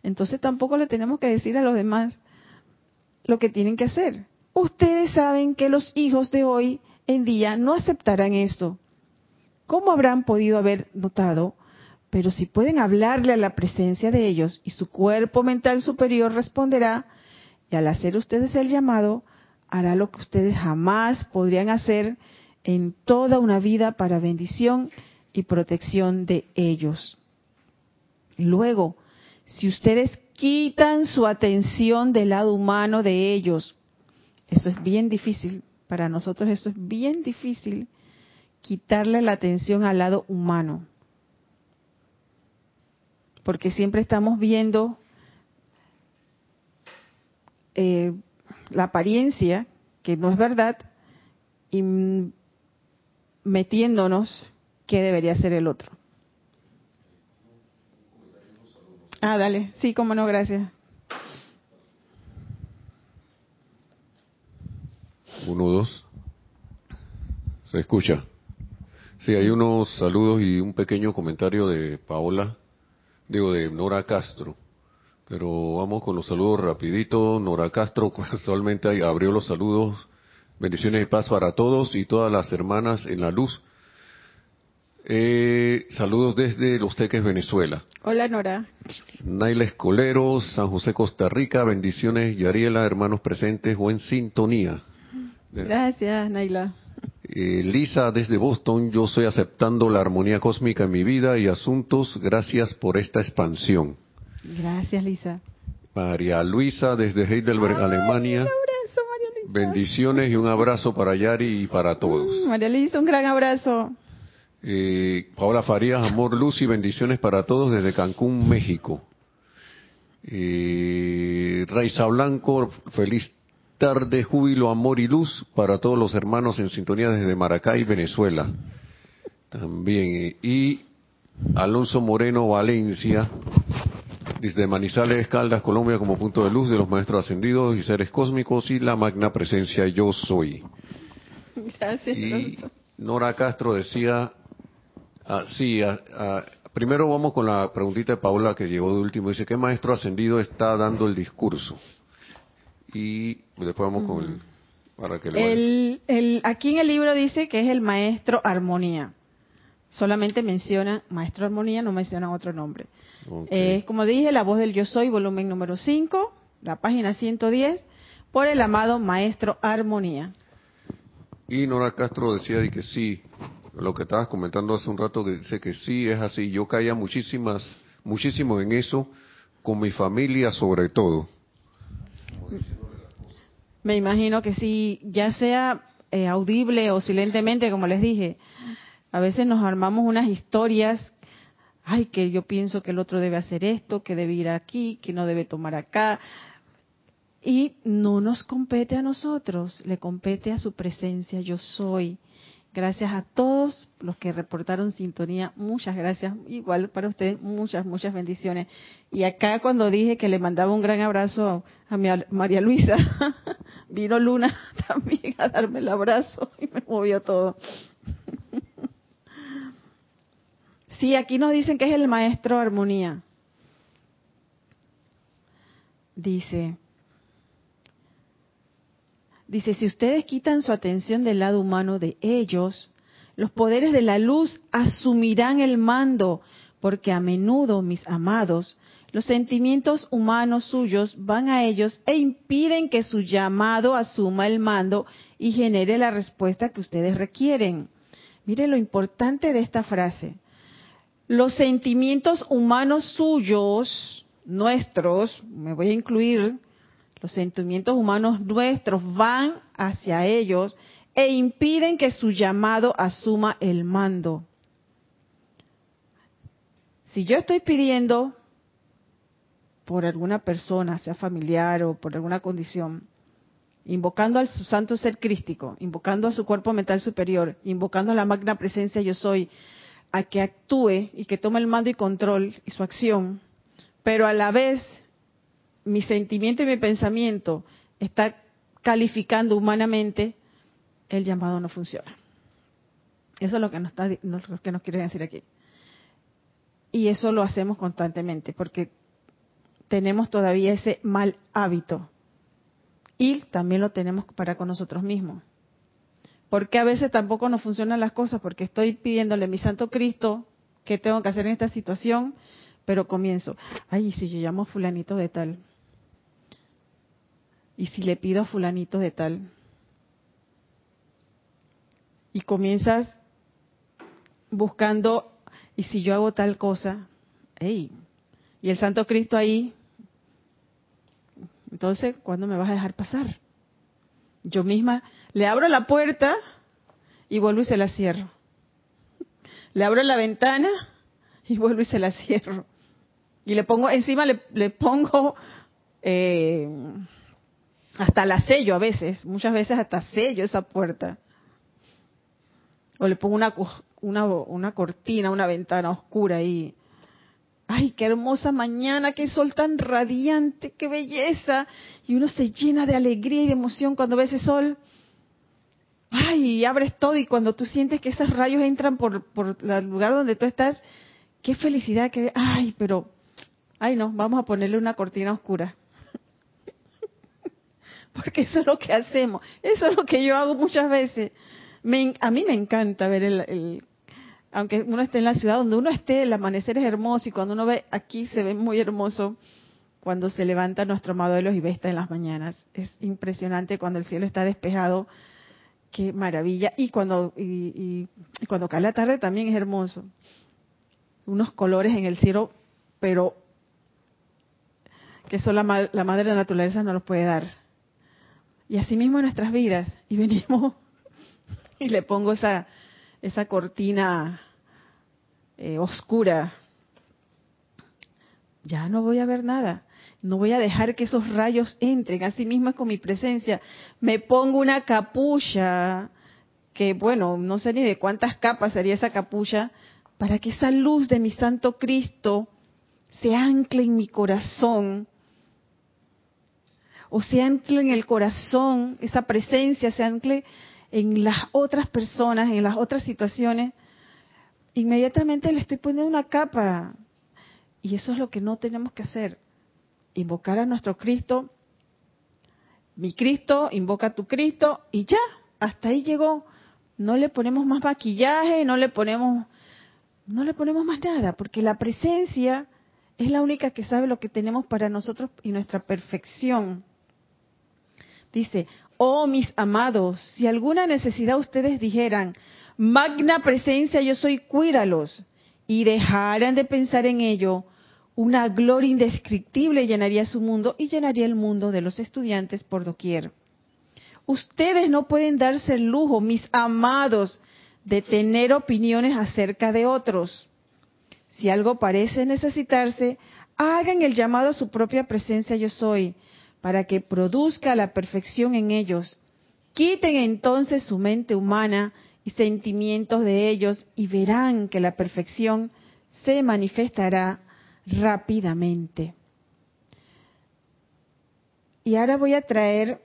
S1: Entonces tampoco le tenemos que decir a los demás lo que tienen que hacer. Ustedes saben que los hijos de hoy en día no aceptarán esto. ¿Cómo habrán podido haber notado? Pero si pueden hablarle a la presencia de ellos y su cuerpo mental superior responderá, y al hacer ustedes el llamado, hará lo que ustedes jamás podrían hacer en toda una vida para bendición y protección de ellos. Luego, si ustedes quitan su atención del lado humano de ellos, eso es bien difícil, para nosotros eso es bien difícil, quitarle la atención al lado humano, porque siempre estamos viendo eh, la apariencia, que no es verdad, y metiéndonos qué debería ser el otro. Ah, dale. Sí, cómo no, gracias.
S2: Uno, dos. Se escucha. Sí, hay unos saludos y un pequeño comentario de Paola, digo, de Nora Castro. Pero vamos con los saludos rapidito. Nora Castro (laughs) casualmente abrió los saludos. Bendiciones y paz para todos y todas las hermanas en la luz. Eh, saludos desde Los Teques, Venezuela.
S1: Hola, Nora.
S2: Naila Escolero, San José, Costa Rica. Bendiciones, Yariela, hermanos presentes o en sintonía.
S1: Gracias, Naila.
S2: Eh, Lisa, desde Boston, yo estoy aceptando la armonía cósmica en mi vida y asuntos. Gracias por esta expansión.
S1: Gracias, Lisa.
S2: María Luisa, desde Heidelberg, Alemania.
S1: Un abrazo, María Luisa.
S2: Bendiciones y un abrazo para Yari y para todos.
S1: Mm, María Luisa, un gran abrazo.
S2: Eh, Paola Farías, amor, luz y bendiciones para todos desde Cancún, México. Eh, Raiza Blanco, feliz tarde, júbilo, amor y luz para todos los hermanos en sintonía desde Maracay, Venezuela. También. eh, y Alonso Moreno, Valencia, desde Manizales, Caldas, Colombia, como punto de luz de los maestros ascendidos y seres cósmicos y la magna presencia yo soy.
S1: Gracias,
S2: Y
S1: Alonso.
S2: Nora Castro decía, ah, sí, ah, ah, primero vamos con la preguntita de Paula que llegó de último. Dice, ¿qué maestro ascendido está dando el discurso? Y después vamos con el... Para que le.
S1: El, el, aquí en el libro dice que es el maestro armonía. Solamente menciona maestro armonía, no mencionan otro nombre.
S2: Ok.
S1: Es como dije, la voz del yo soy, volumen número 5, la página 110, por el amado maestro armonía.
S2: Y Nora Castro decía de que sí, lo que estabas comentando hace un rato, que dice que sí, es así. Yo caía muchísimas, muchísimo en eso, con mi familia sobre todo.
S1: Me imagino que sí, ya sea eh, audible o silentemente, como les dije, a veces nos armamos unas historias, ay, que yo pienso que el otro debe hacer esto, que debe ir aquí, que no debe tomar acá, y no nos compete a nosotros, le compete a su presencia, yo soy. Gracias a todos los que reportaron sintonía, muchas gracias, igual para ustedes, muchas, muchas bendiciones. Y acá cuando dije que le mandaba un gran abrazo a mi María Luisa, (laughs) vino Luna (laughs) también a darme el abrazo y me movió todo. (laughs) Sí, aquí nos dicen que es el maestro armonía. Dice, dice, si ustedes quitan su atención del lado humano de ellos, los poderes de la luz asumirán el mando, porque a menudo, mis amados, los sentimientos humanos suyos van a ellos e impiden que su llamado asuma el mando y genere la respuesta que ustedes requieren. Mire lo importante de esta frase. Los sentimientos humanos suyos, nuestros, me voy a incluir, los sentimientos humanos nuestros van hacia ellos e impiden que su llamado asuma el mando. Si yo estoy pidiendo por alguna persona, sea familiar o por alguna condición, invocando al santo ser crístico, invocando a su cuerpo mental superior, invocando a la magna presencia yo soy, a que actúe y que tome el mando y control y su acción, pero a la vez mi sentimiento y mi pensamiento está calificando humanamente, el llamado no funciona. Eso es lo que nos, está, lo que nos quiere decir aquí. Y eso lo hacemos constantemente, porque tenemos todavía ese mal hábito. Y también lo tenemos para con nosotros mismos. Porque a veces tampoco nos funcionan las cosas, porque estoy pidiéndole a mi Santo Cristo qué tengo que hacer en esta situación, pero comienzo, ay, si yo llamo a fulanito de tal, y si le pido a fulanito de tal, y comienzas buscando, y si yo hago tal cosa, hey, y el Santo Cristo ahí, entonces, ¿cuándo me vas a dejar pasar? Yo misma le abro la puerta y vuelvo y se la cierro. Le abro la ventana y vuelvo y se la cierro. Y le pongo, encima le, le pongo eh, hasta la sello a veces, muchas veces hasta sello esa puerta. O le pongo una, una, una cortina, una ventana oscura ahí. Ay, qué hermosa mañana, qué sol tan radiante, qué belleza. Y uno se llena de alegría y de emoción cuando ve ese sol. Ay, abres todo y cuando tú sientes que esos rayos entran por, por el lugar donde tú estás, qué felicidad que... Ay, pero... Ay, no, vamos a ponerle una cortina oscura. Porque eso es lo que hacemos. Eso es lo que yo hago muchas veces. Me, a mí me encanta ver el, aunque uno esté en la ciudad, donde uno esté, el amanecer es hermoso y cuando uno ve aquí se ve muy hermoso cuando se levanta nuestro amado y ve está en las mañanas. Es impresionante cuando el cielo está despejado, qué maravilla. Y cuando, y, cuando cae la tarde también es hermoso. Unos colores en el cielo, pero que solo la, la madre de la naturaleza no los puede dar. Y así mismo en nuestras vidas. Y venimos (laughs) y le pongo esa, esa cortina eh, oscura, ya no voy a ver nada. No voy a dejar que esos rayos entren. Así mismo es con mi presencia. Me pongo una capucha, que bueno, no sé ni de cuántas capas sería esa capucha, para que esa luz de mi Santo Cristo se ancle en mi corazón. O se ancle en el corazón, esa presencia se ancle en las otras personas, en las otras situaciones inmediatamente le estoy poniendo una capa. Y eso es lo que no tenemos que hacer. Invocar a nuestro Cristo. Mi Cristo, invoca a tu Cristo y ya, hasta ahí llegó. No le ponemos más maquillaje, no le ponemos no le ponemos más nada, porque la presencia es la única que sabe lo que tenemos para nosotros y nuestra perfección. Dice, oh mis amados, si alguna necesidad ustedes dijeran, magna presencia yo soy, cuídalos, y dejaran de pensar en ello, una gloria indescriptible llenaría su mundo y llenaría el mundo de los estudiantes por doquier. Ustedes no pueden darse el lujo, mis amados, de tener opiniones acerca de otros. Si algo parece necesitarse, hagan el llamado a su propia presencia yo soy, para que produzca la perfección en ellos. Quiten entonces su mente humana y sentimientos de ellos y verán que la perfección se manifestará rápidamente. Y ahora voy a traer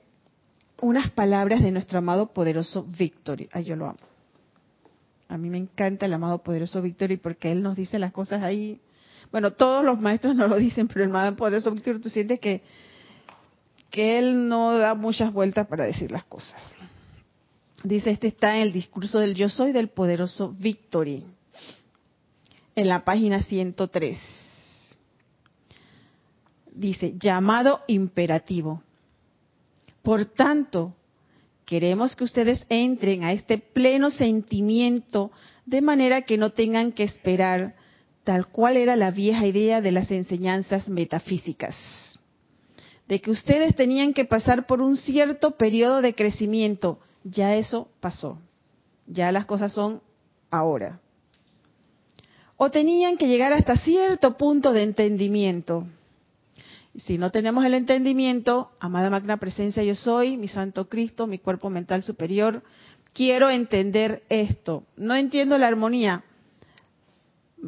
S1: unas palabras de nuestro amado poderoso Victory. Ay, yo lo amo. A mí me encanta el amado poderoso Victory porque él nos dice las cosas ahí. Bueno, todos los maestros nos lo dicen, pero el amado poderoso Victory, tú sientes que, que él no da muchas vueltas para decir las cosas. Dice, este está en el discurso del yo soy del poderoso Victory, en la página 103. Dice, llamado imperativo. Por tanto, queremos que ustedes entren a este pleno sentimiento de manera que no tengan que esperar tal cual era la vieja idea de las enseñanzas metafísicas, de que ustedes tenían que pasar por un cierto periodo de crecimiento, ya eso pasó. Ya las cosas son ahora. O tenían que llegar hasta cierto punto de entendimiento. Si no tenemos el entendimiento, amada magna presencia yo soy, mi santo Cristo, mi cuerpo mental superior, quiero entender esto. No entiendo la armonía.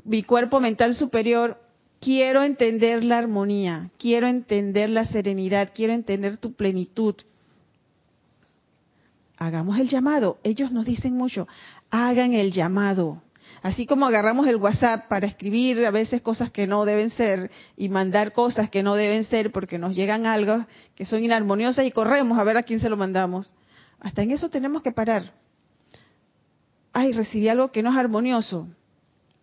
S1: Mi cuerpo mental superior, quiero entender la armonía, quiero entender la serenidad, quiero entender tu plenitud hagamos el llamado. Ellos nos dicen mucho, hagan el llamado. Así como agarramos el WhatsApp para escribir a veces cosas que no deben ser y mandar cosas que no deben ser porque nos llegan algo que son inarmoniosas y corremos a ver a quién se lo mandamos. Hasta en eso tenemos que parar. ay, recibí algo que no es armonioso.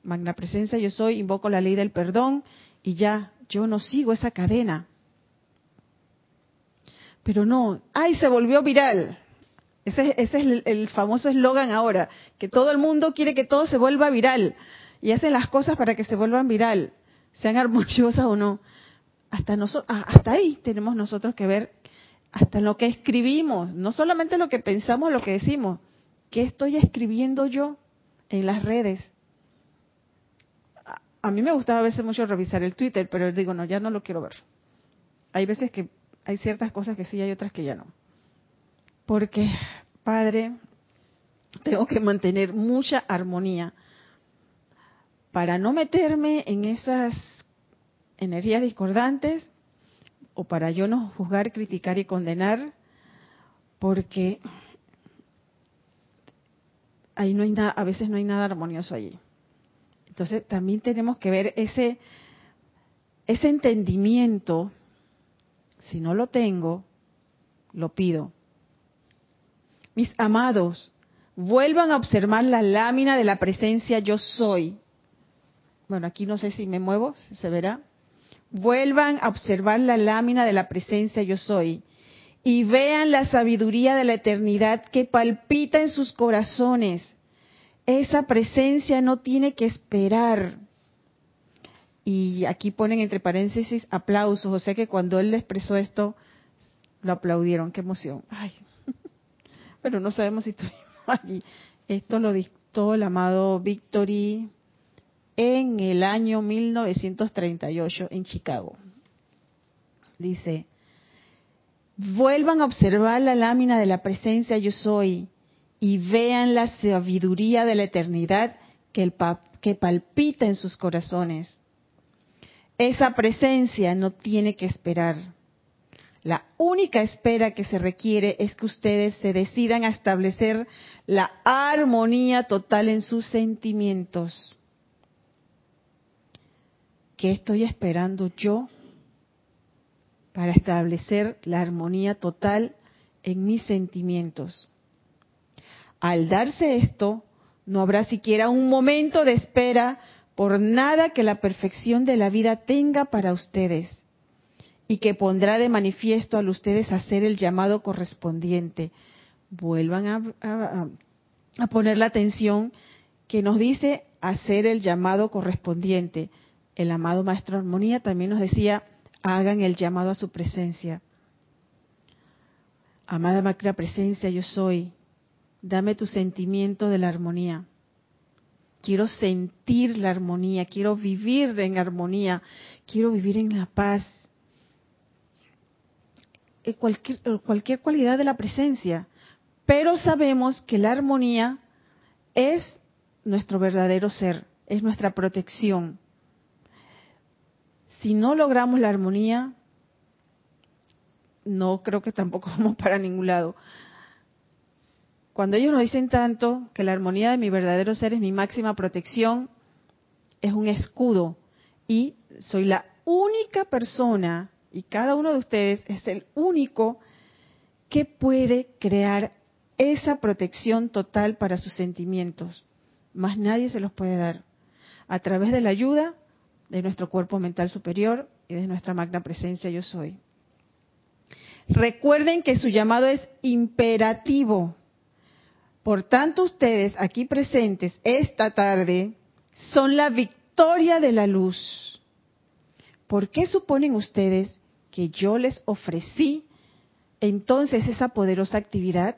S1: Magna presencia yo soy, invoco la ley del perdón y ya, yo no sigo esa cadena. Pero no, ay, se volvió viral. Ese, es el, famoso eslogan ahora, que todo el mundo quiere que todo se vuelva viral y hacen las cosas para que se vuelvan viral, sean armoniosas o no. Hasta, ah, hasta ahí tenemos nosotros que ver, hasta lo que escribimos, no solamente lo que pensamos, lo que decimos. ¿Qué estoy escribiendo yo en las redes? A, mí me gustaba a veces mucho revisar el Twitter, pero digo, no, ya no lo quiero ver. Hay veces que hay ciertas cosas que sí, hay otras que ya no. Porque, Padre, tengo que mantener mucha armonía para no meterme en esas energías discordantes o para yo no juzgar, criticar y condenar, porque ahí no hay nada, a veces no hay nada armonioso allí. Entonces también tenemos que ver ese, ese entendimiento, si no lo tengo, lo pido. Mis amados, vuelvan a observar la lámina de la presencia yo soy. Bueno, aquí no sé si me muevo, se verá. Vuelvan a observar la lámina de la presencia yo soy y vean la sabiduría de la eternidad que palpita en sus corazones. Esa presencia no tiene que esperar. Y aquí ponen entre paréntesis aplausos, o sea que cuando él expresó esto, lo aplaudieron, qué emoción. Ay, (laughs) pero no sabemos si estuvimos allí. Esto lo dictó el amado Victory en el año 1938 en Chicago. Dice, vuelvan a observar la lámina de la presencia yo soy y vean la sabiduría de la eternidad que, palpita en sus corazones. Esa presencia no tiene que esperar. La única espera que se requiere es que ustedes se decidan a establecer la armonía total en sus sentimientos. ¿Qué estoy esperando yo para establecer la armonía total en mis sentimientos. Al darse esto, no habrá siquiera un momento de espera por nada que la perfección de la vida tenga para ustedes y que pondrá de manifiesto a ustedes hacer el llamado correspondiente. Vuelvan a, a poner la atención que nos dice hacer el llamado correspondiente. El amado Maestro Armonía también nos decía, hagan el llamado a su presencia. Amada Magna Presencia, yo soy. Dame tu sentimiento de la armonía. Quiero sentir la armonía, quiero vivir en armonía, quiero vivir en la paz. Eh, cualquier, eh, cualquier cualidad de la presencia. Pero sabemos que la armonía es nuestro verdadero ser, es nuestra protección si no logramos la armonía, no creo que tampoco (laughs) vamos para ningún lado. Cuando ellos nos dicen tanto que la armonía de mi verdadero ser es mi máxima protección, es un escudo y soy la única persona y cada uno de ustedes es el único que puede crear esa protección total para sus sentimientos. Más nadie se los puede dar. A través de la ayuda de nuestro cuerpo mental superior y de nuestra magna presencia yo soy. Recuerden que su llamado es imperativo. Por tanto, ustedes aquí presentes esta tarde son la victoria de la luz. ¿Por qué suponen ustedes que yo les ofrecí entonces esa poderosa actividad?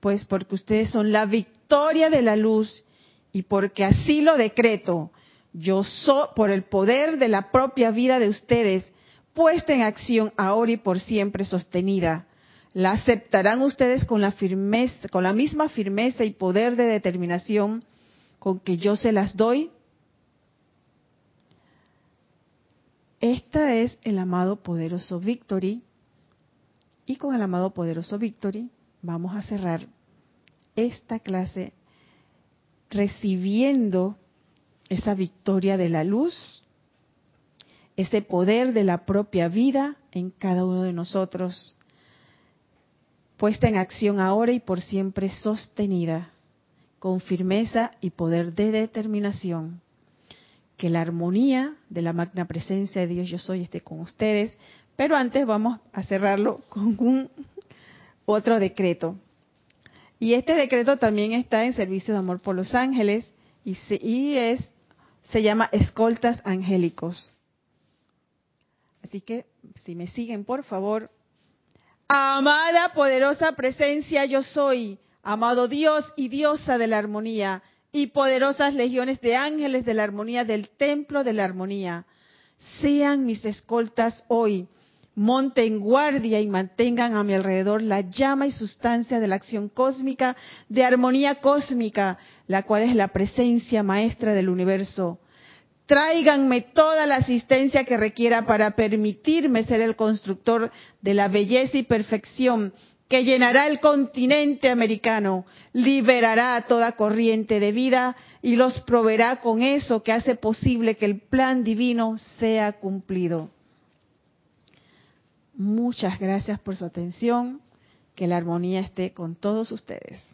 S1: Pues porque ustedes son la victoria de la luz y porque así lo decreto yo soy, por el poder de la propia vida de ustedes, puesta en acción ahora y por siempre sostenida. ¿La aceptarán ustedes con la firmeza, con la misma firmeza y poder de determinación con que yo se las doy? Esta es el amado poderoso Victory. Y con el amado poderoso Victory vamos a cerrar esta clase recibiendo esa victoria de la luz, ese poder de la propia vida en cada uno de nosotros, puesta en acción ahora y por siempre sostenida, con firmeza y poder de determinación. Que la armonía de la magna presencia de Dios yo soy esté con ustedes, pero antes vamos a cerrarlo con un otro decreto. Y este decreto también está en servicio de amor por los ángeles y, se, y es se llama escoltas angélicos. Así que si me siguen, por favor, amada poderosa presencia yo soy. Amado Dios y diosa de la armonía, y poderosas legiones de ángeles de la armonía del templo de la armonía, sean mis escoltas hoy, monten guardia y mantengan a mi alrededor la llama y sustancia de la acción cósmica, de armonía cósmica, la cual es la presencia maestra del universo. Tráiganme toda la asistencia que requiera para permitirme ser el constructor de la belleza y perfección que llenará el continente americano, liberará toda corriente de vida y los proveerá con eso que hace posible que el plan divino sea cumplido. Muchas gracias por su atención. Que la armonía esté con todos ustedes.